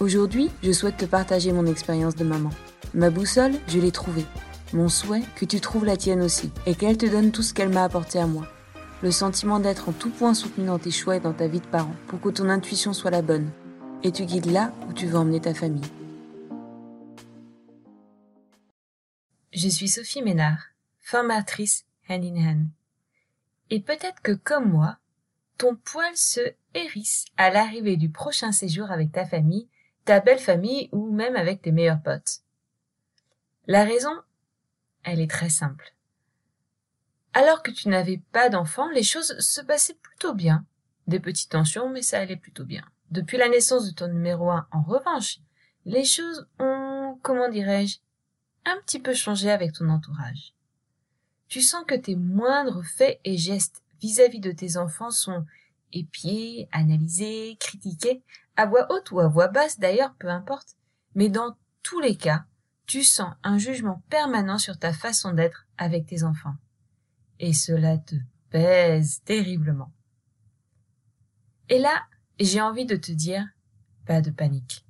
Aujourd'hui, je souhaite te partager mon expérience de maman. Ma boussole, je l'ai trouvée. Mon souhait, que tu trouves la tienne aussi, et qu'elle te donne tout ce qu'elle m'a apporté à moi. Le sentiment d'être en tout point soutenu dans tes choix et dans ta vie de parent, pour que ton intuition soit la bonne, et tu guides là où tu veux emmener ta famille. Je suis Sophie Ménard, formatrice hand in hand. Et peut-être que comme moi, ton poil se hérisse à l'arrivée du prochain séjour avec ta famille ta belle famille ou même avec tes meilleurs potes. La raison, elle est très simple. Alors que tu n'avais pas d'enfant, les choses se passaient plutôt bien. Des petites tensions, mais ça allait plutôt bien. Depuis la naissance de ton numéro un, en revanche, les choses ont, comment dirais-je, un petit peu changé avec ton entourage. Tu sens que tes moindres faits et gestes vis-à-vis -vis de tes enfants sont épiés, analysés, critiqués, à voix haute ou à voix basse d'ailleurs, peu importe, mais dans tous les cas, tu sens un jugement permanent sur ta façon d'être avec tes enfants. Et cela te pèse terriblement. Et là, j'ai envie de te dire, pas de panique.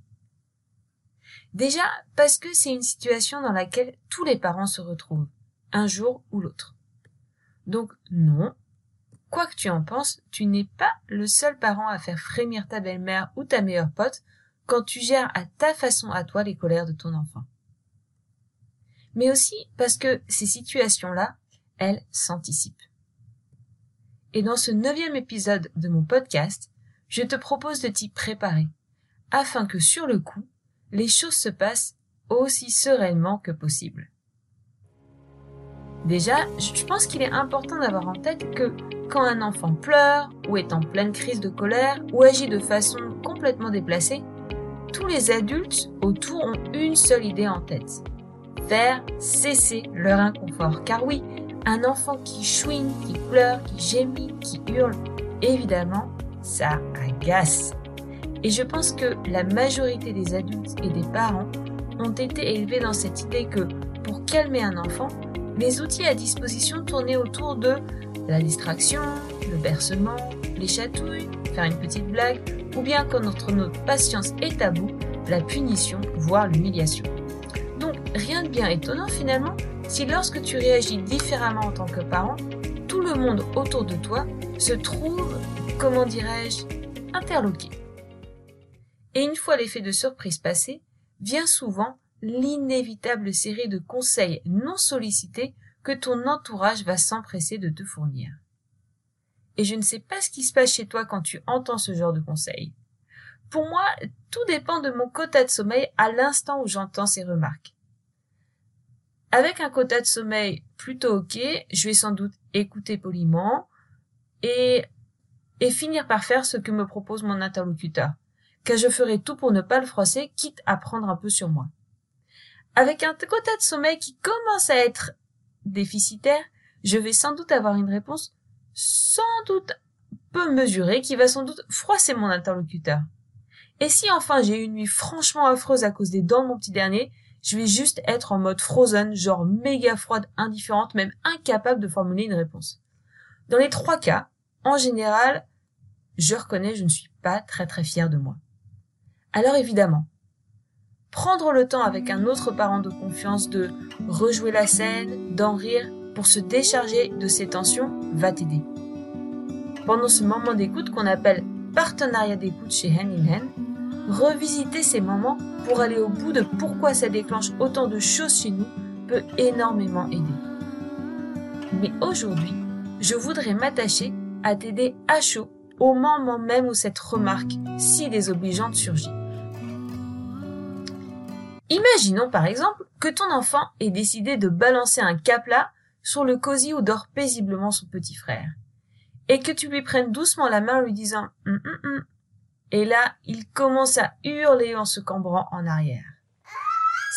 Déjà parce que c'est une situation dans laquelle tous les parents se retrouvent, un jour ou l'autre. Donc non, Quoi que tu en penses, tu n'es pas le seul parent à faire frémir ta belle-mère ou ta meilleure pote quand tu gères à ta façon à toi les colères de ton enfant. Mais aussi parce que ces situations-là, elles s'anticipent. Et dans ce neuvième épisode de mon podcast, je te propose de t'y préparer, afin que sur le coup, les choses se passent aussi sereinement que possible. Déjà, je pense qu'il est important d'avoir en tête que quand un enfant pleure, ou est en pleine crise de colère, ou agit de façon complètement déplacée, tous les adultes autour ont une seule idée en tête. Faire cesser leur inconfort. Car oui, un enfant qui chouine, qui pleure, qui gémit, qui hurle, évidemment, ça agace. Et je pense que la majorité des adultes et des parents ont été élevés dans cette idée que pour calmer un enfant, les outils à disposition tournaient autour de la distraction, le bercement, les chatouilles, faire une petite blague, ou bien quand notre, patience est à bout, la punition, voire l'humiliation. Donc rien de bien étonnant finalement si lorsque tu réagis différemment en tant que parent, tout le monde autour de toi se trouve, comment dirais-je, interloqué. Et une fois l'effet de surprise passé, vient souvent l'inévitable série de conseils non sollicités que ton entourage va s'empresser de te fournir. Et je ne sais pas ce qui se passe chez toi quand tu entends ce genre de conseils. Pour moi, tout dépend de mon quota de sommeil à l'instant où j'entends ces remarques. Avec un quota de sommeil plutôt ok, je vais sans doute écouter poliment et, et finir par faire ce que me propose mon interlocuteur, car je ferai tout pour ne pas le froisser, quitte à prendre un peu sur moi. Avec un quota de sommeil qui commence à être déficitaire, je vais sans doute avoir une réponse sans doute peu mesurée qui va sans doute froisser mon interlocuteur. Et si enfin j'ai une nuit franchement affreuse à cause des dents de mon petit dernier, je vais juste être en mode frozen, genre méga froide, indifférente, même incapable de formuler une réponse. Dans les trois cas, en général, je reconnais, je ne suis pas très très fière de moi. Alors évidemment, prendre le temps avec un autre parent de confiance de rejouer la scène, d'en rire pour se décharger de ses tensions va t'aider. Pendant ce moment d'écoute qu'on appelle partenariat d'écoute chez Hand in revisiter ces moments pour aller au bout de pourquoi ça déclenche autant de choses chez nous peut énormément aider. Mais aujourd'hui, je voudrais m'attacher à t'aider à chaud au moment même où cette remarque si désobligeante surgit. Imaginons par exemple que ton enfant ait décidé de balancer un capla sur le cosy où dort paisiblement son petit frère, et que tu lui prennes doucement la main en lui disant hum, hum, hum. Et là, il commence à hurler en se cambrant en arrière.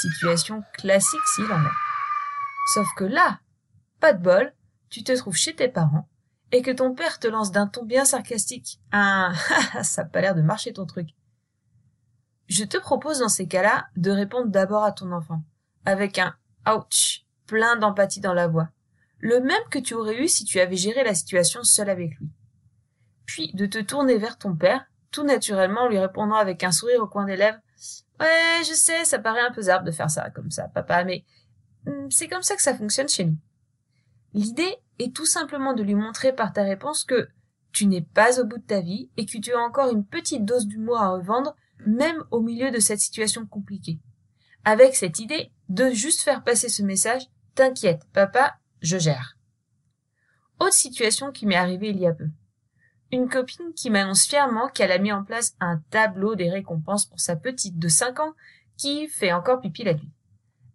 Situation classique s'il en est. Sauf que là, pas de bol, tu te trouves chez tes parents et que ton père te lance d'un ton bien sarcastique. Ah, ça n'a pas l'air de marcher ton truc. Je te propose dans ces cas-là de répondre d'abord à ton enfant, avec un ouch, plein d'empathie dans la voix, le même que tu aurais eu si tu avais géré la situation seul avec lui. Puis de te tourner vers ton père, tout naturellement en lui répondant avec un sourire au coin des lèvres. Ouais, je sais, ça paraît un peu zarbe de faire ça comme ça, papa, mais hmm, c'est comme ça que ça fonctionne chez nous. L'idée est tout simplement de lui montrer par ta réponse que tu n'es pas au bout de ta vie et que tu as encore une petite dose d'humour à revendre, même au milieu de cette situation compliquée. Avec cette idée de juste faire passer ce message, t'inquiète, papa, je gère. Autre situation qui m'est arrivée il y a peu. Une copine qui m'annonce fièrement qu'elle a mis en place un tableau des récompenses pour sa petite de 5 ans qui fait encore pipi la nuit.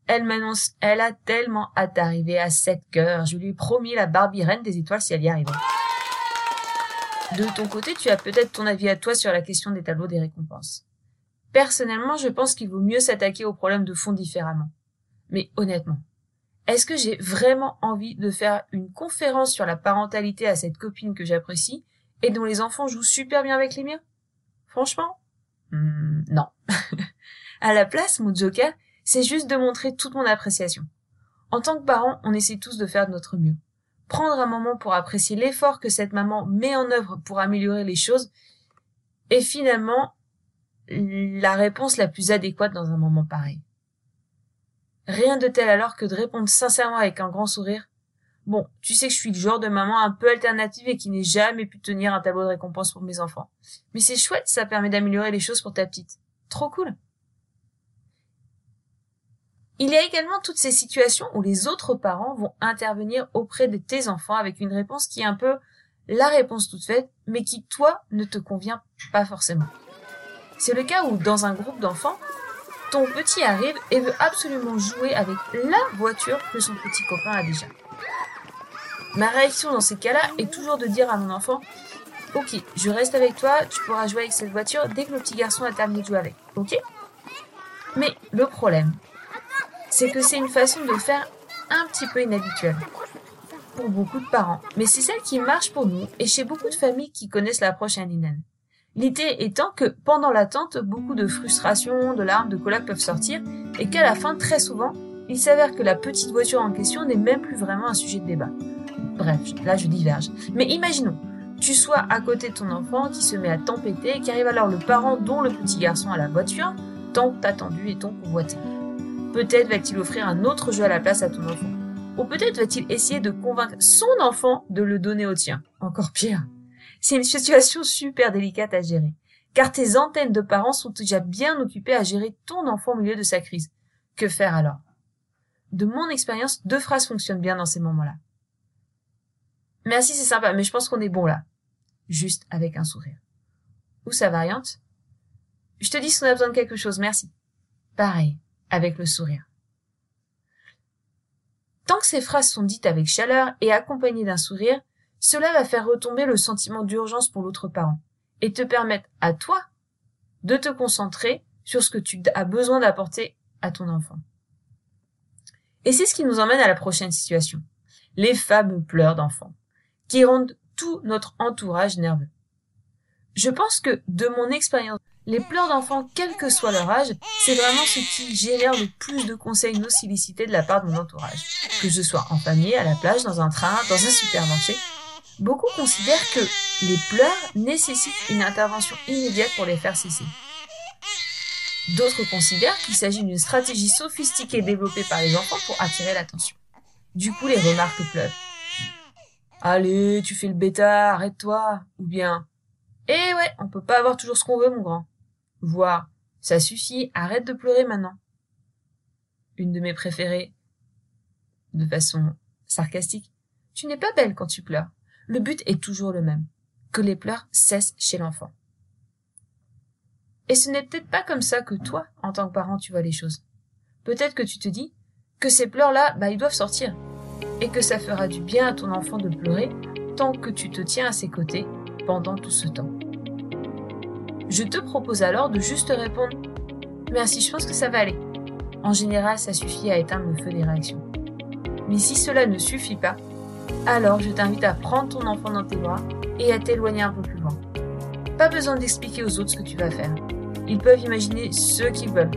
Elle m'annonce, elle a tellement hâte d'arriver à 7 cœurs. Je lui ai promis la Barbie reine des étoiles si elle y arrivait. De ton côté, tu as peut-être ton avis à toi sur la question des tableaux des récompenses. Personnellement, je pense qu'il vaut mieux s'attaquer au problème de fond différemment. Mais honnêtement, est-ce que j'ai vraiment envie de faire une conférence sur la parentalité à cette copine que j'apprécie et dont les enfants jouent super bien avec les miens? Franchement, hmm, non. à la place, mon joker, c'est juste de montrer toute mon appréciation. En tant que parent, on essaie tous de faire de notre mieux. Prendre un moment pour apprécier l'effort que cette maman met en œuvre pour améliorer les choses est finalement la réponse la plus adéquate dans un moment pareil. Rien de tel alors que de répondre sincèrement avec un grand sourire. Bon, tu sais que je suis le genre de maman un peu alternative et qui n'ai jamais pu tenir un tableau de récompense pour mes enfants. Mais c'est chouette, ça permet d'améliorer les choses pour ta petite. Trop cool. Il y a également toutes ces situations où les autres parents vont intervenir auprès de tes enfants avec une réponse qui est un peu la réponse toute faite, mais qui, toi, ne te convient pas forcément. C'est le cas où, dans un groupe d'enfants, ton petit arrive et veut absolument jouer avec la voiture que son petit copain a déjà. Ma réaction dans ces cas-là est toujours de dire à mon enfant Ok, je reste avec toi, tu pourras jouer avec cette voiture dès que le petit garçon a terminé de jouer avec. Ok? Mais le problème, c'est que c'est une façon de faire un petit peu inhabituelle pour beaucoup de parents, mais c'est celle qui marche pour nous et chez beaucoup de familles qui connaissent l'approche Aninen. L'idée étant que pendant l'attente, beaucoup de frustration, de larmes, de colère peuvent sortir et qu'à la fin, très souvent, il s'avère que la petite voiture en question n'est même plus vraiment un sujet de débat. Bref, là je diverge. Mais imaginons, tu sois à côté de ton enfant qui se met à tempêter et qu'arrive alors le parent dont le petit garçon a la voiture, tant attendu et tant convoité. Peut-être va-t-il offrir un autre jeu à la place à ton enfant. Ou peut-être va-t-il essayer de convaincre son enfant de le donner au tien. Encore pire. C'est une situation super délicate à gérer. Car tes antennes de parents sont déjà bien occupées à gérer ton enfant au milieu de sa crise. Que faire alors? De mon expérience, deux phrases fonctionnent bien dans ces moments-là. Merci, c'est sympa, mais je pense qu'on est bon là. Juste avec un sourire. Ou sa variante? Je te dis si on a besoin de quelque chose, merci. Pareil avec le sourire. Tant que ces phrases sont dites avec chaleur et accompagnées d'un sourire, cela va faire retomber le sentiment d'urgence pour l'autre parent et te permettre à toi de te concentrer sur ce que tu as besoin d'apporter à ton enfant. Et c'est ce qui nous emmène à la prochaine situation. Les fameux pleurs d'enfants, qui rendent tout notre entourage nerveux. Je pense que, de mon expérience les pleurs d'enfants, quel que soit leur âge, c'est vraiment ce qui génère le plus de conseils non sollicités de la part de mon entourage. Que je sois en famille, à la plage, dans un train, dans un supermarché. Beaucoup considèrent que les pleurs nécessitent une intervention immédiate pour les faire cesser. D'autres considèrent qu'il s'agit d'une stratégie sophistiquée développée par les enfants pour attirer l'attention. Du coup, les remarques pleuvent. Allez, tu fais le bêta, arrête-toi. Ou bien, eh ouais, on peut pas avoir toujours ce qu'on veut, mon grand voire ça suffit, arrête de pleurer maintenant. Une de mes préférées, de façon sarcastique. Tu n'es pas belle quand tu pleures. Le but est toujours le même. Que les pleurs cessent chez l'enfant. Et ce n'est peut-être pas comme ça que toi, en tant que parent, tu vois les choses. Peut-être que tu te dis que ces pleurs-là, bah, ils doivent sortir. Et que ça fera du bien à ton enfant de pleurer tant que tu te tiens à ses côtés pendant tout ce temps. Je te propose alors de juste répondre Merci, je pense que ça va aller. En général, ça suffit à éteindre le feu des réactions. Mais si cela ne suffit pas, alors je t'invite à prendre ton enfant dans tes bras et à t'éloigner un peu plus loin. Pas besoin d'expliquer aux autres ce que tu vas faire. Ils peuvent imaginer ce qu'ils veulent.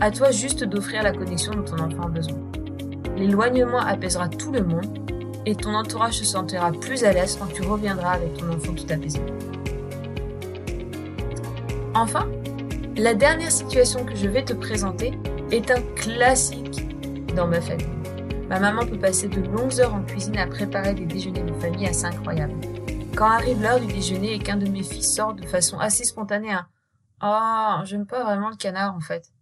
À toi juste d'offrir la connexion dont ton enfant a besoin. L'éloignement apaisera tout le monde et ton entourage se sentira plus à l'aise quand tu reviendras avec ton enfant tout apaisé. Enfin, la dernière situation que je vais te présenter est un classique dans ma famille. Ma maman peut passer de longues heures en cuisine à préparer des déjeuners de famille assez incroyables. Quand arrive l'heure du déjeuner et qu'un de mes fils sort de façon assez spontanée un Oh, j'aime pas vraiment le canard en fait.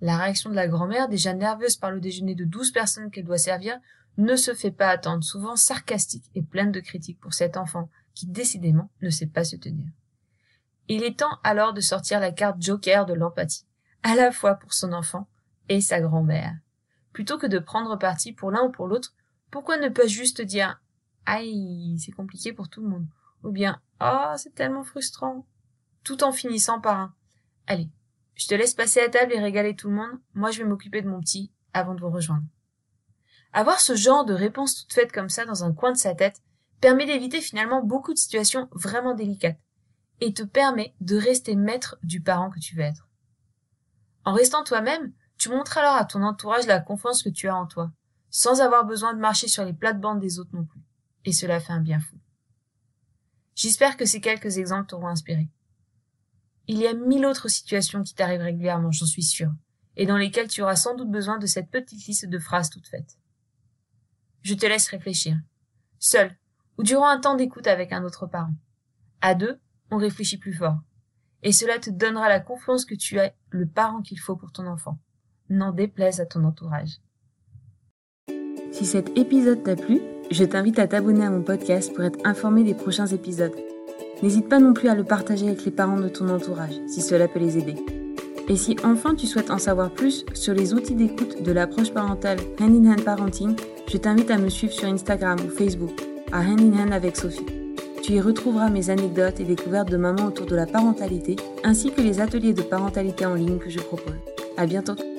La réaction de la grand-mère, déjà nerveuse par le déjeuner de douze personnes qu'elle doit servir, ne se fait pas attendre, souvent sarcastique et pleine de critiques pour cet enfant qui décidément ne sait pas se tenir. Il est temps alors de sortir la carte joker de l'empathie, à la fois pour son enfant et sa grand-mère. Plutôt que de prendre parti pour l'un ou pour l'autre, pourquoi ne pas juste dire Aïe, c'est compliqué pour tout le monde ou bien Oh, c'est tellement frustrant tout en finissant par un Allez, je te laisse passer à table et régaler tout le monde, moi je vais m'occuper de mon petit avant de vous rejoindre. Avoir ce genre de réponse toute faite comme ça dans un coin de sa tête permet d'éviter finalement beaucoup de situations vraiment délicates et te permet de rester maître du parent que tu veux être. En restant toi-même, tu montres alors à ton entourage la confiance que tu as en toi, sans avoir besoin de marcher sur les plates-bandes des autres non plus. Et cela fait un bien fou. J'espère que ces quelques exemples t'auront inspiré. Il y a mille autres situations qui t'arrivent régulièrement, j'en suis sûre, et dans lesquelles tu auras sans doute besoin de cette petite liste de phrases toutes faites. Je te laisse réfléchir. Seul, ou durant un temps d'écoute avec un autre parent. À deux, on réfléchit plus fort. Et cela te donnera la confiance que tu es le parent qu'il faut pour ton enfant. N'en déplaise à ton entourage. Si cet épisode t'a plu, je t'invite à t'abonner à mon podcast pour être informé des prochains épisodes. N'hésite pas non plus à le partager avec les parents de ton entourage, si cela peut les aider. Et si enfin tu souhaites en savoir plus sur les outils d'écoute de l'approche parentale Hand in Hand Parenting, je t'invite à me suivre sur Instagram ou Facebook, à Hand in Hand avec Sophie. Tu y retrouveras mes anecdotes et découvertes de maman autour de la parentalité, ainsi que les ateliers de parentalité en ligne que je propose. À bientôt!